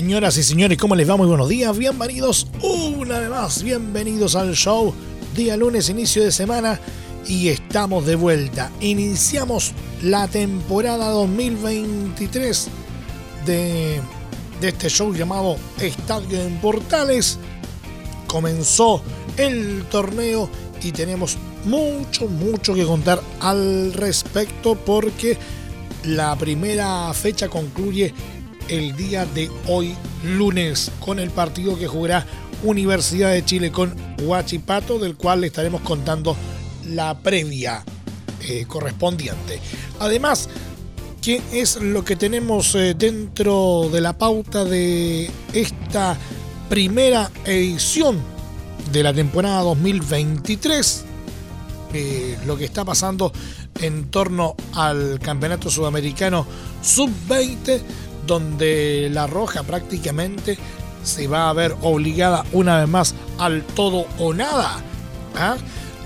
Señoras y señores, ¿cómo les va? Muy buenos días, bienvenidos una vez más, bienvenidos al show. Día lunes, inicio de semana y estamos de vuelta. Iniciamos la temporada 2023 de, de este show llamado Estadio en Portales. Comenzó el torneo y tenemos mucho, mucho que contar al respecto porque la primera fecha concluye el día de hoy lunes con el partido que jugará Universidad de Chile con Huachipato, del cual estaremos contando la previa eh, correspondiente. Además, ¿qué es lo que tenemos eh, dentro de la pauta de esta primera edición de la temporada 2023? Eh, lo que está pasando en torno al Campeonato Sudamericano Sub-20 donde la Roja prácticamente se va a ver obligada una vez más al todo o nada. ¿ah?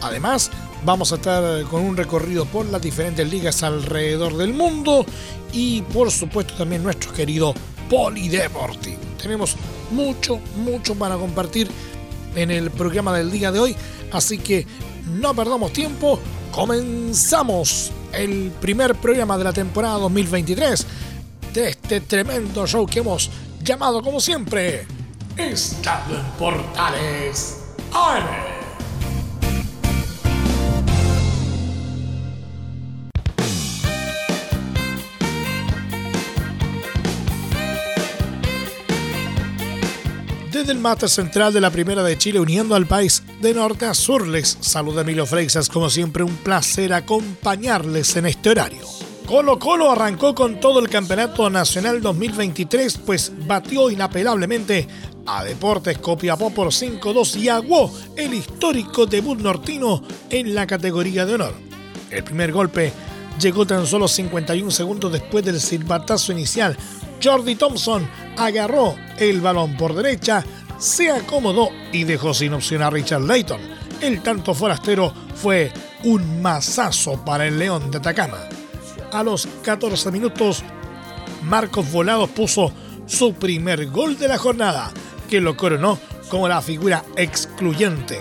Además, vamos a estar con un recorrido por las diferentes ligas alrededor del mundo y por supuesto también nuestro querido Polideportivo. Tenemos mucho, mucho para compartir en el programa del día de hoy, así que no perdamos tiempo, comenzamos el primer programa de la temporada 2023 de este tremendo show que hemos llamado como siempre Estadio en Portales Desde el mate central de la Primera de Chile, uniendo al país de norte a sur, les saluda Emilio Freixas. Como siempre, un placer acompañarles en este horario. Colo Colo arrancó con todo el Campeonato Nacional 2023, pues batió inapelablemente a Deportes Copiapó por 5-2 y aguó el histórico debut nortino en la categoría de honor. El primer golpe llegó tan solo 51 segundos después del silbatazo inicial. Jordi Thompson agarró el balón por derecha, se acomodó y dejó sin opción a Richard Layton. El tanto forastero fue un masazo para el León de Atacama a los 14 minutos, Marcos Volados puso su primer gol de la jornada, que lo coronó como la figura excluyente.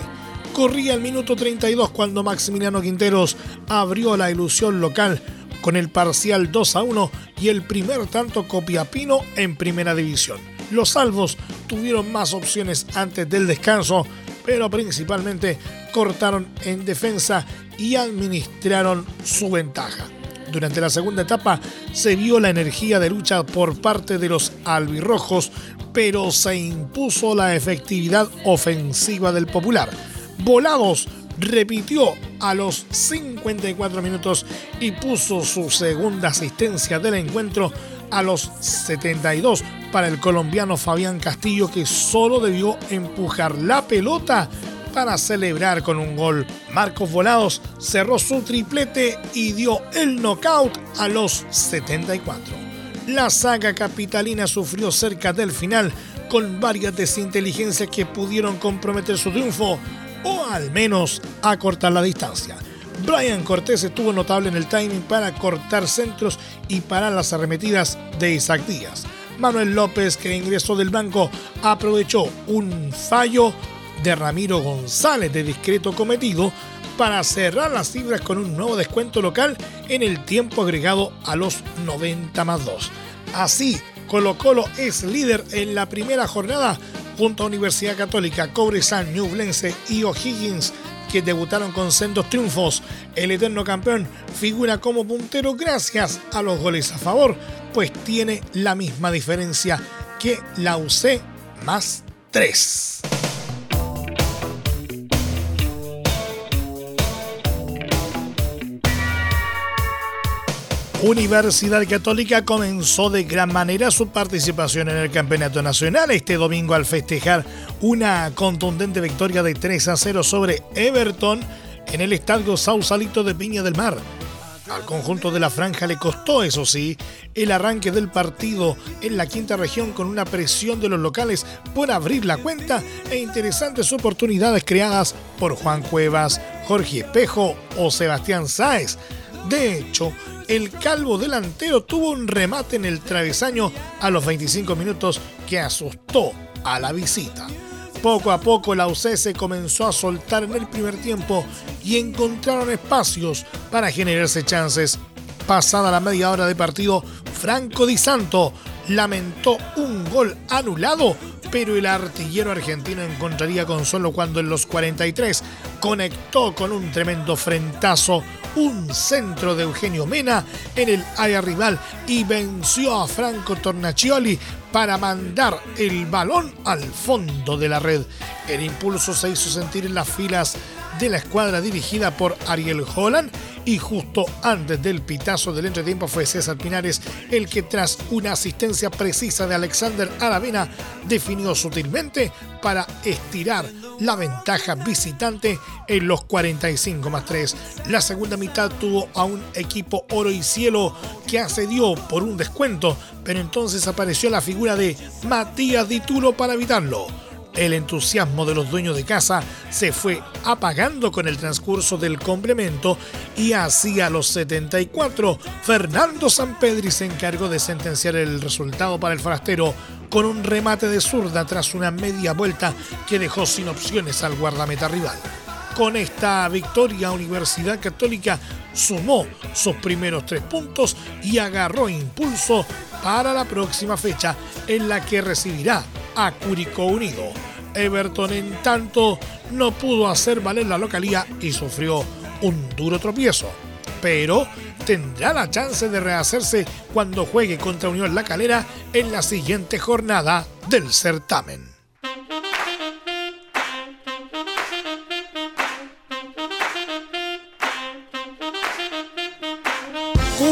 Corría el minuto 32 cuando Maximiliano Quinteros abrió la ilusión local con el parcial 2 a 1 y el primer tanto copiapino en primera división. Los salvos tuvieron más opciones antes del descanso, pero principalmente cortaron en defensa y administraron su ventaja. Durante la segunda etapa se vio la energía de lucha por parte de los albirrojos, pero se impuso la efectividad ofensiva del Popular. Volados repitió a los 54 minutos y puso su segunda asistencia del encuentro a los 72 para el colombiano Fabián Castillo que solo debió empujar la pelota para celebrar con un gol. Marcos Volados cerró su triplete y dio el knockout a los 74. La saga capitalina sufrió cerca del final con varias desinteligencias que pudieron comprometer su triunfo o al menos acortar la distancia. Brian Cortés estuvo notable en el timing para cortar centros y parar las arremetidas de Isaac Díaz. Manuel López, que ingresó del banco, aprovechó un fallo de Ramiro González de discreto cometido para cerrar las cifras con un nuevo descuento local en el tiempo agregado a los 90 más 2. Así, Colo Colo es líder en la primera jornada junto a Universidad Católica, Cobresal, Ñublense y O'Higgins que debutaron con sendos triunfos. El eterno campeón figura como puntero gracias a los goles a favor, pues tiene la misma diferencia que la UC más 3. Universidad Católica comenzó de gran manera su participación en el Campeonato Nacional este domingo al festejar una contundente victoria de 3 a 0 sobre Everton en el Estadio Sausalito de Piña del Mar. Al conjunto de la franja le costó, eso sí, el arranque del partido en la quinta región con una presión de los locales por abrir la cuenta e interesantes oportunidades creadas por Juan Cuevas, Jorge Espejo o Sebastián Sáez. De hecho, el calvo delantero tuvo un remate en el travesaño a los 25 minutos que asustó a la visita. Poco a poco la UC se comenzó a soltar en el primer tiempo y encontraron espacios para generarse chances. Pasada la media hora de partido, Franco Di Santo lamentó un gol anulado, pero el artillero argentino encontraría consuelo cuando en los 43 conectó con un tremendo frentazo un centro de Eugenio Mena en el área rival y venció a Franco Tornacioli para mandar el balón al fondo de la red. El impulso se hizo sentir en las filas de la escuadra dirigida por Ariel Holland y justo antes del pitazo del entretiempo fue César Pinares el que tras una asistencia precisa de Alexander Aravena definió sutilmente para estirar la ventaja visitante en los 45 más 3. La segunda mitad tuvo a un equipo oro y cielo que accedió por un descuento, pero entonces apareció la figura de Matías Dituro para evitarlo el entusiasmo de los dueños de casa se fue apagando con el transcurso del complemento y hacia los 74 Fernando Sampedri se encargó de sentenciar el resultado para el forastero con un remate de zurda tras una media vuelta que dejó sin opciones al guardameta rival. Con esta victoria, Universidad Católica sumó sus primeros tres puntos y agarró impulso para la próxima fecha en la que recibirá a Curicó Unido. Everton, en tanto, no pudo hacer valer la localía y sufrió un duro tropiezo. Pero tendrá la chance de rehacerse cuando juegue contra Unión La Calera en la siguiente jornada del certamen.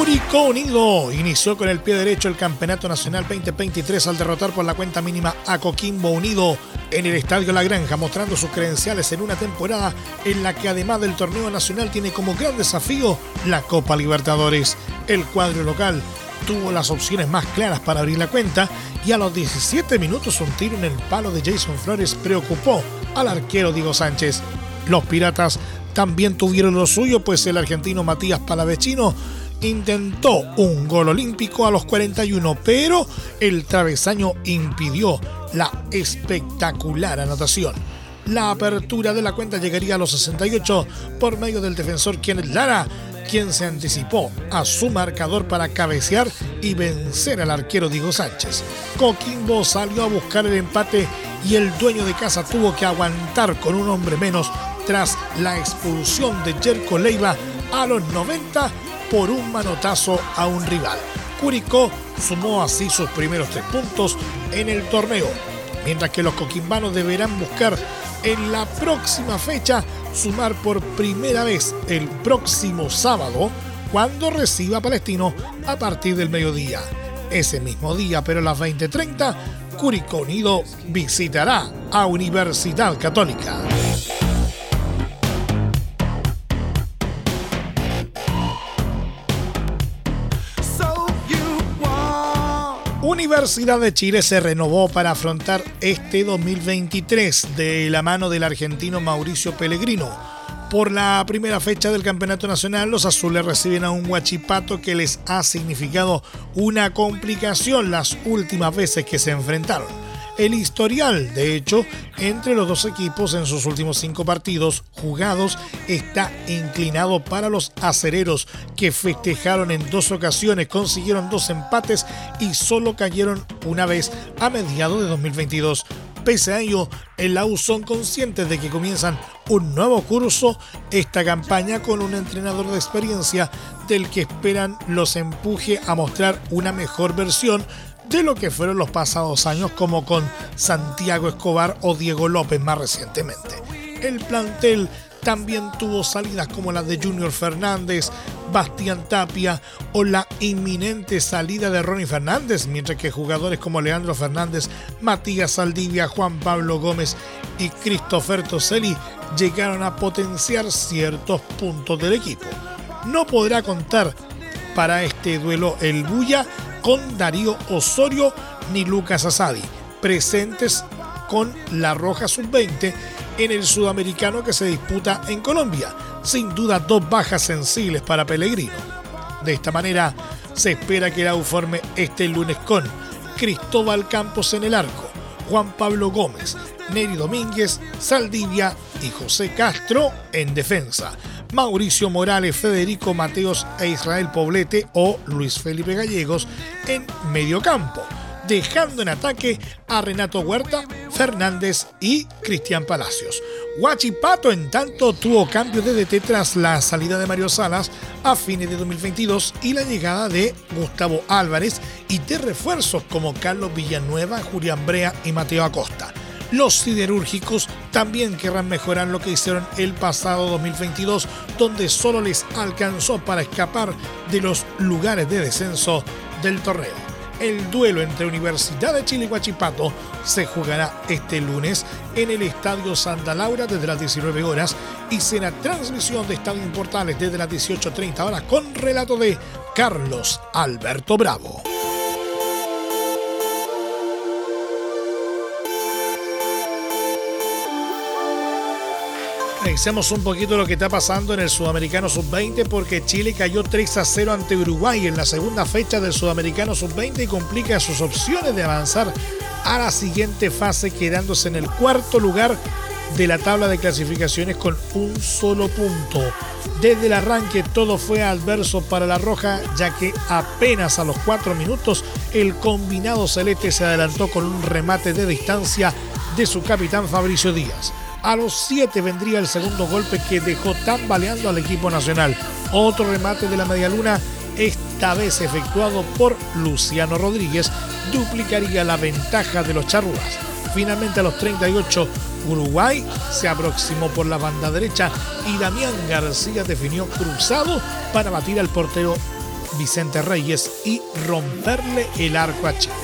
Curicó Unido inició con el pie derecho el Campeonato Nacional 2023 al derrotar por la cuenta mínima a Coquimbo Unido en el Estadio La Granja, mostrando sus credenciales en una temporada en la que además del torneo nacional tiene como gran desafío la Copa Libertadores. El cuadro local tuvo las opciones más claras para abrir la cuenta y a los 17 minutos un tiro en el palo de Jason Flores preocupó al arquero Diego Sánchez. Los Piratas también tuvieron lo suyo, pues el argentino Matías Palavecino intentó un gol olímpico a los 41, pero el travesaño impidió la espectacular anotación. La apertura de la cuenta llegaría a los 68 por medio del defensor Kenneth Lara, quien se anticipó a su marcador para cabecear y vencer al arquero Diego Sánchez. Coquimbo salió a buscar el empate y el dueño de casa tuvo que aguantar con un hombre menos tras la expulsión de Jerko Leiva a los 90 por un manotazo a un rival. Curicó sumó así sus primeros tres puntos en el torneo, mientras que los coquimbanos deberán buscar en la próxima fecha sumar por primera vez el próximo sábado cuando reciba Palestino a partir del mediodía. Ese mismo día, pero a las 20:30, Curicó Unido visitará a Universidad Católica. Universidad de Chile se renovó para afrontar este 2023 de la mano del argentino Mauricio Pellegrino. Por la primera fecha del Campeonato Nacional, los azules reciben a un Huachipato que les ha significado una complicación las últimas veces que se enfrentaron el historial. De hecho, entre los dos equipos en sus últimos cinco partidos jugados está inclinado para los acereros que festejaron en dos ocasiones, consiguieron dos empates y solo cayeron una vez a mediados de 2022. Pese a ello, en la son conscientes de que comienzan un nuevo curso, esta campaña con un entrenador de experiencia del que esperan los empuje a mostrar una mejor versión de lo que fueron los pasados años como con Santiago Escobar o Diego López más recientemente. El plantel también tuvo salidas como las de Junior Fernández, Bastián Tapia o la inminente salida de Ronnie Fernández, mientras que jugadores como Leandro Fernández, Matías Saldivia, Juan Pablo Gómez y Christopher Toselli llegaron a potenciar ciertos puntos del equipo. No podrá contar para este duelo el Bulla con Darío Osorio ni Lucas Asadi, presentes con la Roja Sub-20 en el sudamericano que se disputa en Colombia. Sin duda dos bajas sensibles para Pellegrino. De esta manera se espera que la forme este lunes con Cristóbal Campos en el arco, Juan Pablo Gómez, Neri Domínguez, Saldivia y José Castro en defensa. Mauricio Morales, Federico Mateos e Israel Poblete o Luis Felipe Gallegos en medio campo dejando en ataque a Renato Huerta, Fernández y Cristian Palacios. Huachipato, en tanto, tuvo cambio de DT tras la salida de Mario Salas a fines de 2022 y la llegada de Gustavo Álvarez y de refuerzos como Carlos Villanueva, Julián Brea y Mateo Acosta. Los siderúrgicos también querrán mejorar lo que hicieron el pasado 2022, donde solo les alcanzó para escapar de los lugares de descenso del torneo. El duelo entre Universidad de Chile y Huachipato se jugará este lunes en el Estadio Santa Laura desde las 19 horas y será transmisión de Estadio Portales desde las 18.30 horas con relato de Carlos Alberto Bravo. Revisemos un poquito lo que está pasando en el Sudamericano Sub-20 porque Chile cayó 3 a 0 ante Uruguay en la segunda fecha del Sudamericano Sub-20 y complica sus opciones de avanzar a la siguiente fase quedándose en el cuarto lugar de la tabla de clasificaciones con un solo punto. Desde el arranque todo fue adverso para la Roja ya que apenas a los 4 minutos el combinado celeste se adelantó con un remate de distancia de su capitán Fabricio Díaz. A los 7 vendría el segundo golpe que dejó tambaleando al equipo nacional. Otro remate de la medialuna, esta vez efectuado por Luciano Rodríguez, duplicaría la ventaja de los charrúas. Finalmente a los 38, Uruguay se aproximó por la banda derecha y Damián García definió cruzado para batir al portero Vicente Reyes y romperle el arco a Chile.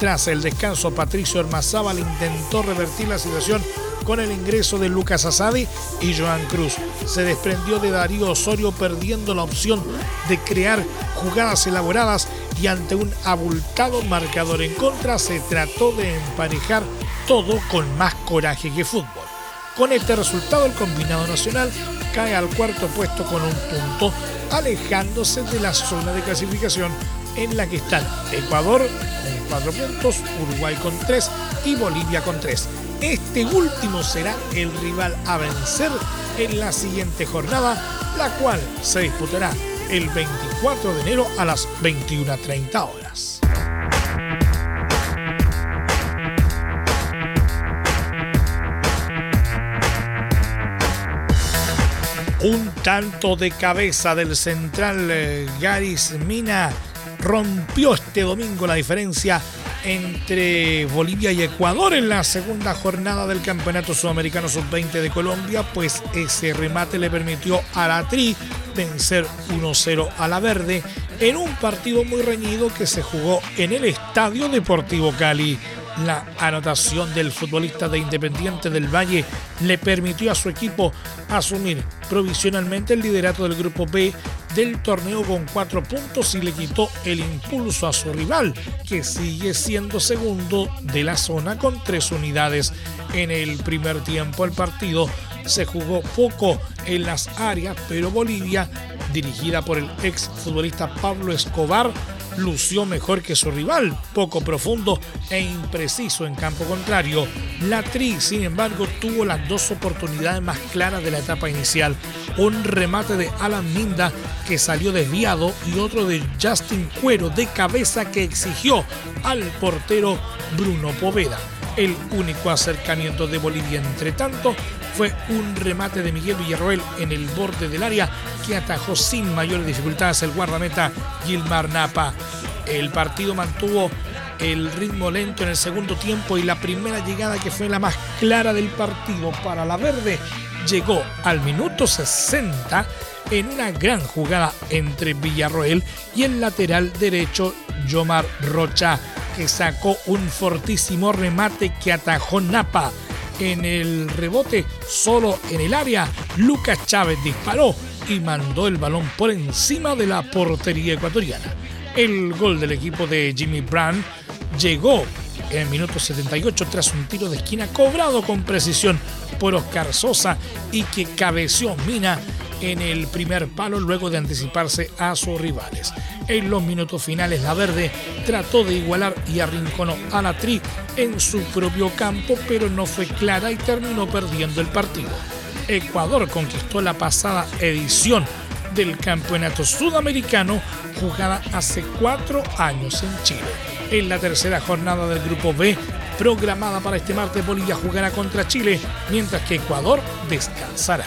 Tras el descanso, Patricio Hermazábal intentó revertir la situación con el ingreso de Lucas Asadi y Joan Cruz. Se desprendió de Darío Osorio perdiendo la opción de crear jugadas elaboradas y ante un abultado marcador en contra se trató de emparejar todo con más coraje que fútbol. Con este resultado el combinado nacional cae al cuarto puesto con un punto, alejándose de la zona de clasificación en la que están Ecuador con cuatro puntos, Uruguay con tres y Bolivia con tres. Este último será el rival a vencer en la siguiente jornada, la cual se disputará el 24 de enero a las 21.30 horas. Un tanto de cabeza del central eh, Garis Mina rompió este domingo la diferencia entre Bolivia y Ecuador en la segunda jornada del Campeonato Sudamericano Sub-20 de Colombia, pues ese remate le permitió a la Tri vencer 1-0 a la Verde en un partido muy reñido que se jugó en el Estadio Deportivo Cali. La anotación del futbolista de Independiente del Valle le permitió a su equipo asumir provisionalmente el liderato del Grupo B del torneo con cuatro puntos y le quitó el impulso a su rival, que sigue siendo segundo de la zona con tres unidades. En el primer tiempo el partido se jugó poco en las áreas, pero Bolivia, dirigida por el ex futbolista Pablo Escobar, lució mejor que su rival, poco profundo e impreciso en campo contrario. La Tri, sin embargo, tuvo las dos oportunidades más claras de la etapa inicial. Un remate de Alan Minda que salió desviado y otro de Justin Cuero de cabeza que exigió al portero Bruno Poveda. El único acercamiento de Bolivia, entre tanto, fue un remate de Miguel Villarroel en el borde del área que atajó sin mayores dificultades el guardameta Gilmar Napa. El partido mantuvo el ritmo lento en el segundo tiempo y la primera llegada que fue la más clara del partido para la verde llegó al minuto 60 en una gran jugada entre Villarroel y el lateral derecho Yomar Rocha, que sacó un fortísimo remate que atajó Napa. En el rebote, solo en el área, Lucas Chávez disparó y mandó el balón por encima de la portería ecuatoriana. El gol del equipo de Jimmy Brand llegó en el minuto 78 tras un tiro de esquina cobrado con precisión por Oscar Sosa y que cabeció Mina en el primer palo luego de anticiparse a sus rivales. En los minutos finales la verde trató de igualar y arrinconó a la Tri en su propio campo, pero no fue clara y terminó perdiendo el partido. Ecuador conquistó la pasada edición del Campeonato Sudamericano jugada hace cuatro años en Chile. En la tercera jornada del Grupo B, programada para este martes, Bolivia jugará contra Chile, mientras que Ecuador descansará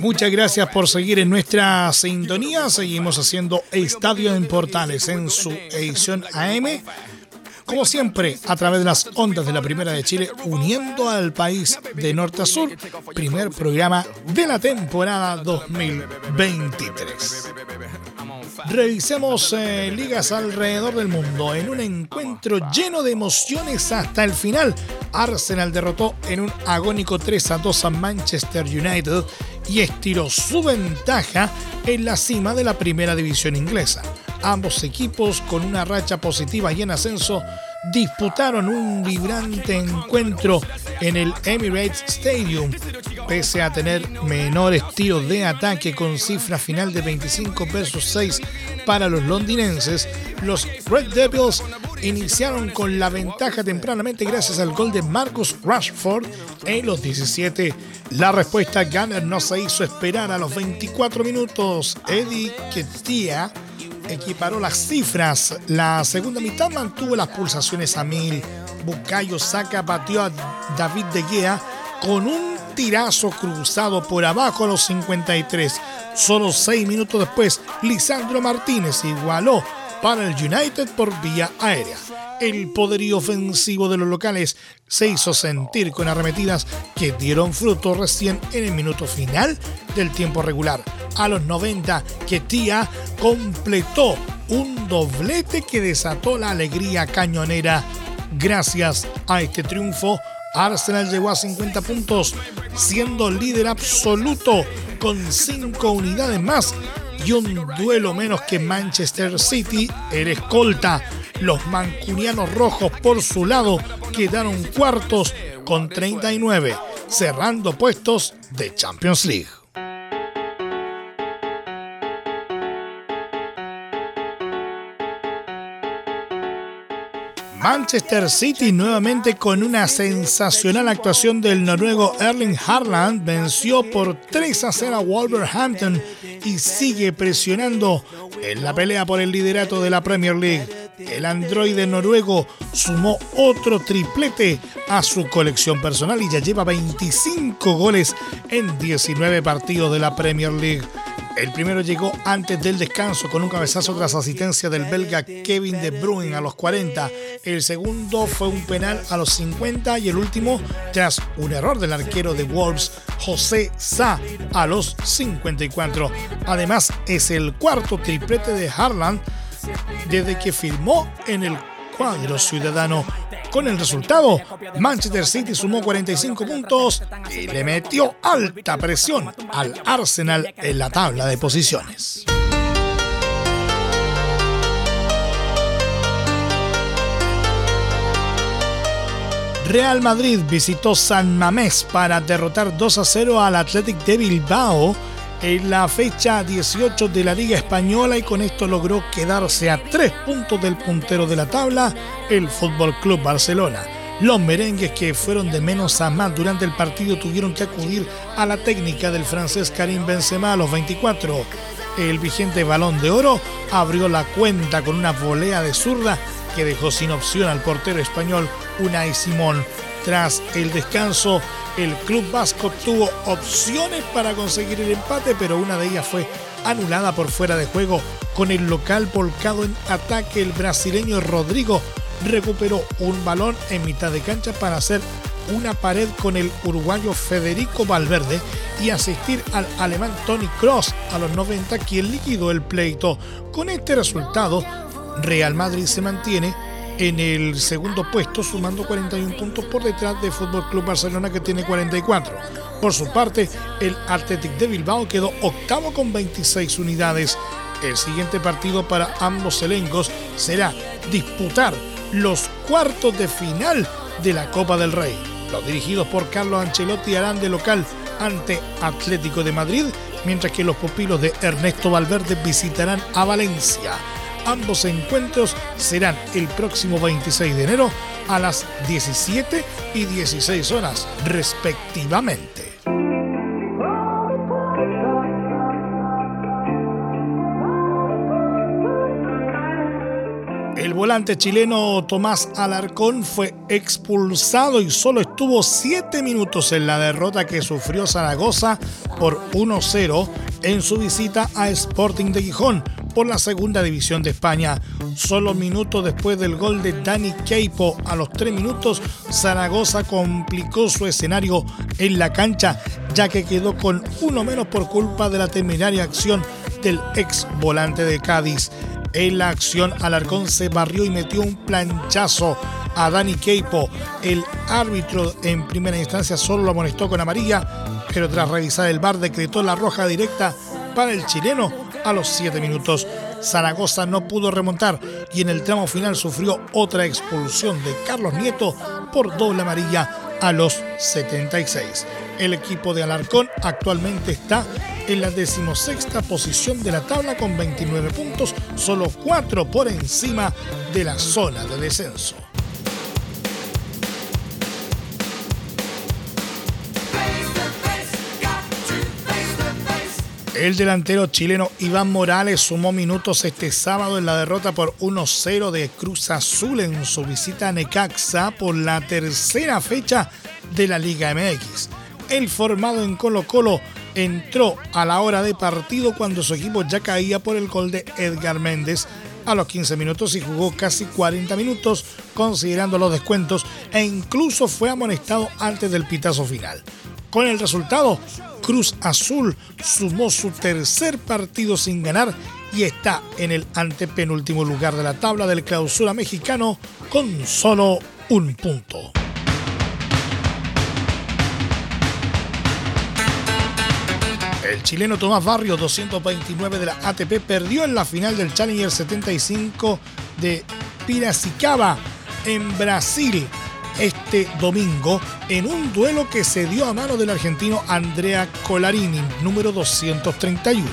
Muchas gracias por seguir en nuestra sintonía. Seguimos haciendo Estadio en Portales en su edición AM. Como siempre, a través de las ondas de la Primera de Chile, uniendo al país de norte a sur, primer programa de la temporada 2023. Revisemos eh, ligas alrededor del mundo en un encuentro lleno de emociones hasta el final. Arsenal derrotó en un agónico 3 a 2 a Manchester United y estiró su ventaja en la cima de la primera división inglesa. Ambos equipos, con una racha positiva y en ascenso, disputaron un vibrante encuentro en el Emirates Stadium. Pese a tener menores tiros de ataque con cifra final de 25 versus 6 para los londinenses, los Red Devils iniciaron con la ventaja tempranamente gracias al gol de Marcus Rashford en los 17. La respuesta Gunner no se hizo esperar a los 24 minutos. Eddie Ketia equiparó las cifras. La segunda mitad mantuvo las pulsaciones a mil. Bucayo Saca batió a David De Gea con un tirazo cruzado por abajo a los 53. Solo seis minutos después, Lisandro Martínez igualó para el United por vía aérea. El poderío ofensivo de los locales se hizo sentir con arremetidas que dieron fruto recién en el minuto final del tiempo regular. A los 90, Ketia completó un doblete que desató la alegría cañonera. Gracias a este triunfo, Arsenal llegó a 50 puntos, siendo líder absoluto con 5 unidades más y un duelo menos que Manchester City, el escolta. Los mancunianos rojos por su lado quedaron cuartos con 39, cerrando puestos de Champions League. Manchester City nuevamente con una sensacional actuación del noruego Erling Haaland venció por 3 a 0 a Wolverhampton y sigue presionando en la pelea por el liderato de la Premier League. El androide noruego sumó otro triplete a su colección personal y ya lleva 25 goles en 19 partidos de la Premier League. El primero llegó antes del descanso con un cabezazo tras asistencia del belga Kevin De Bruyne a los 40. El segundo fue un penal a los 50 y el último tras un error del arquero de Wolves, José Sa, a los 54. Además, es el cuarto triplete de Harland desde que firmó en el cuadro ciudadano con el resultado, Manchester City sumó 45 puntos y le metió alta presión al Arsenal en la tabla de posiciones. Real Madrid visitó San Mamés para derrotar 2 a 0 al Athletic de Bilbao en la fecha 18 de la Liga Española y con esto logró quedarse a tres puntos del puntero de la tabla, el Fútbol Club Barcelona. Los merengues que fueron de menos a más durante el partido tuvieron que acudir a la técnica del francés Karim Benzema a los 24. el vigente balón de oro, abrió la cuenta con una volea de zurda que dejó sin opción al portero español Unai Simón. Tras el descanso, el club vasco tuvo opciones para conseguir el empate, pero una de ellas fue anulada por fuera de juego. Con el local volcado en ataque, el brasileño Rodrigo recuperó un balón en mitad de cancha para hacer una pared con el uruguayo Federico Valverde y asistir al alemán Tony Cross a los 90, quien liquidó el pleito. Con este resultado, Real Madrid se mantiene en el segundo puesto, sumando 41 puntos por detrás de Fútbol Club Barcelona, que tiene 44. Por su parte, el Athletic de Bilbao quedó octavo con 26 unidades. El siguiente partido para ambos elencos será disputar los cuartos de final de la Copa del Rey. Los dirigidos por Carlos Ancelotti harán de local ante Atlético de Madrid, mientras que los pupilos de Ernesto Valverde visitarán a Valencia. Ambos encuentros serán el próximo 26 de enero a las 17 y 16 horas respectivamente. El volante chileno Tomás Alarcón fue expulsado y solo estuvo 7 minutos en la derrota que sufrió Zaragoza por 1-0 en su visita a Sporting de Gijón por la segunda división de España. Solo minutos después del gol de Dani Keipo a los 3 minutos, Zaragoza complicó su escenario en la cancha ya que quedó con uno menos por culpa de la temeraria acción del ex volante de Cádiz. En la acción, Alarcón se barrió y metió un planchazo a Dani Keipo. El árbitro en primera instancia solo lo amonestó con amarilla, pero tras revisar el bar decretó la roja directa para el chileno a los 7 minutos. Zaragoza no pudo remontar y en el tramo final sufrió otra expulsión de Carlos Nieto por doble amarilla a los 76. El equipo de Alarcón actualmente está en la decimosexta posición de la tabla con 29 puntos, solo 4 por encima de la zona de descenso. El delantero chileno Iván Morales sumó minutos este sábado en la derrota por 1-0 de Cruz Azul en su visita a Necaxa por la tercera fecha de la Liga MX. El formado en Colo Colo entró a la hora de partido cuando su equipo ya caía por el gol de Edgar Méndez a los 15 minutos y jugó casi 40 minutos considerando los descuentos e incluso fue amonestado antes del pitazo final. Con el resultado, Cruz Azul sumó su tercer partido sin ganar y está en el antepenúltimo lugar de la tabla del clausura mexicano con solo un punto. El chileno Tomás Barrio, 229 de la ATP, perdió en la final del Challenger 75 de Piracicaba en Brasil este domingo en un duelo que se dio a mano del argentino Andrea Colarini, número 231.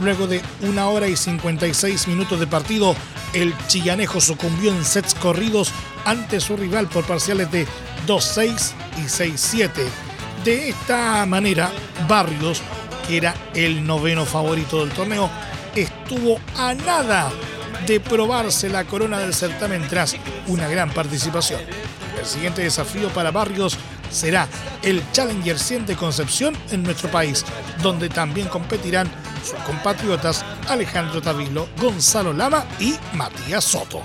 Luego de una hora y 56 minutos de partido, el chillanejo sucumbió en sets corridos ante su rival por parciales de 2-6 y 6-7. De esta manera, Barrios, que era el noveno favorito del torneo, estuvo a nada de probarse la corona del certamen tras una gran participación. El siguiente desafío para Barrios será el Challenger 100 de Concepción en nuestro país, donde también competirán sus compatriotas Alejandro Tavilo, Gonzalo Lama y Matías Soto.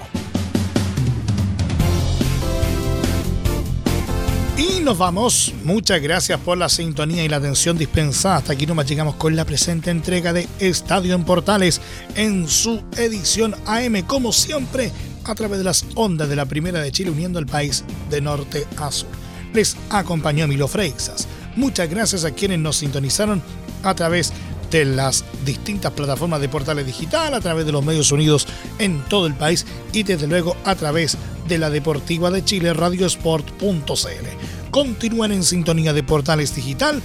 Y nos vamos. Muchas gracias por la sintonía y la atención dispensada. Hasta aquí nomás llegamos con la presente entrega de Estadio en Portales en su edición AM, como siempre, a través de las ondas de la Primera de Chile, uniendo el país de norte a sur. Les acompañó Milo Freixas. Muchas gracias a quienes nos sintonizaron a través de las distintas plataformas de portales digital, a través de los medios unidos en todo el país y desde luego a través de la Deportiva de Chile, radiosport.cl. Continúen en sintonía de portales digital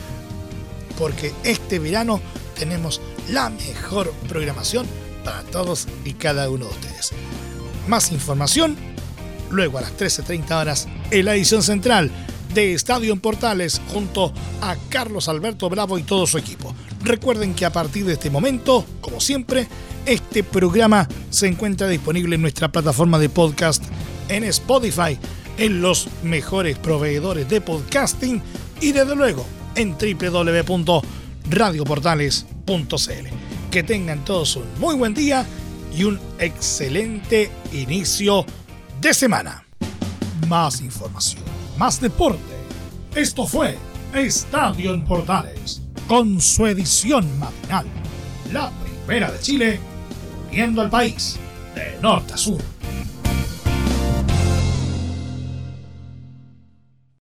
porque este verano tenemos la mejor programación para todos y cada uno de ustedes. Más información luego a las 13.30 horas en la edición central de Estadio en Portales junto a Carlos Alberto Bravo y todo su equipo. Recuerden que a partir de este momento, como siempre, este programa se encuentra disponible en nuestra plataforma de podcast en Spotify, en los mejores proveedores de podcasting y desde luego en www.radioportales.cl. Que tengan todos un muy buen día y un excelente inicio de semana. Más información, más deporte. Esto fue Estadio en Portales, con su edición matinal. La primera de Chile, viendo al país de norte a sur.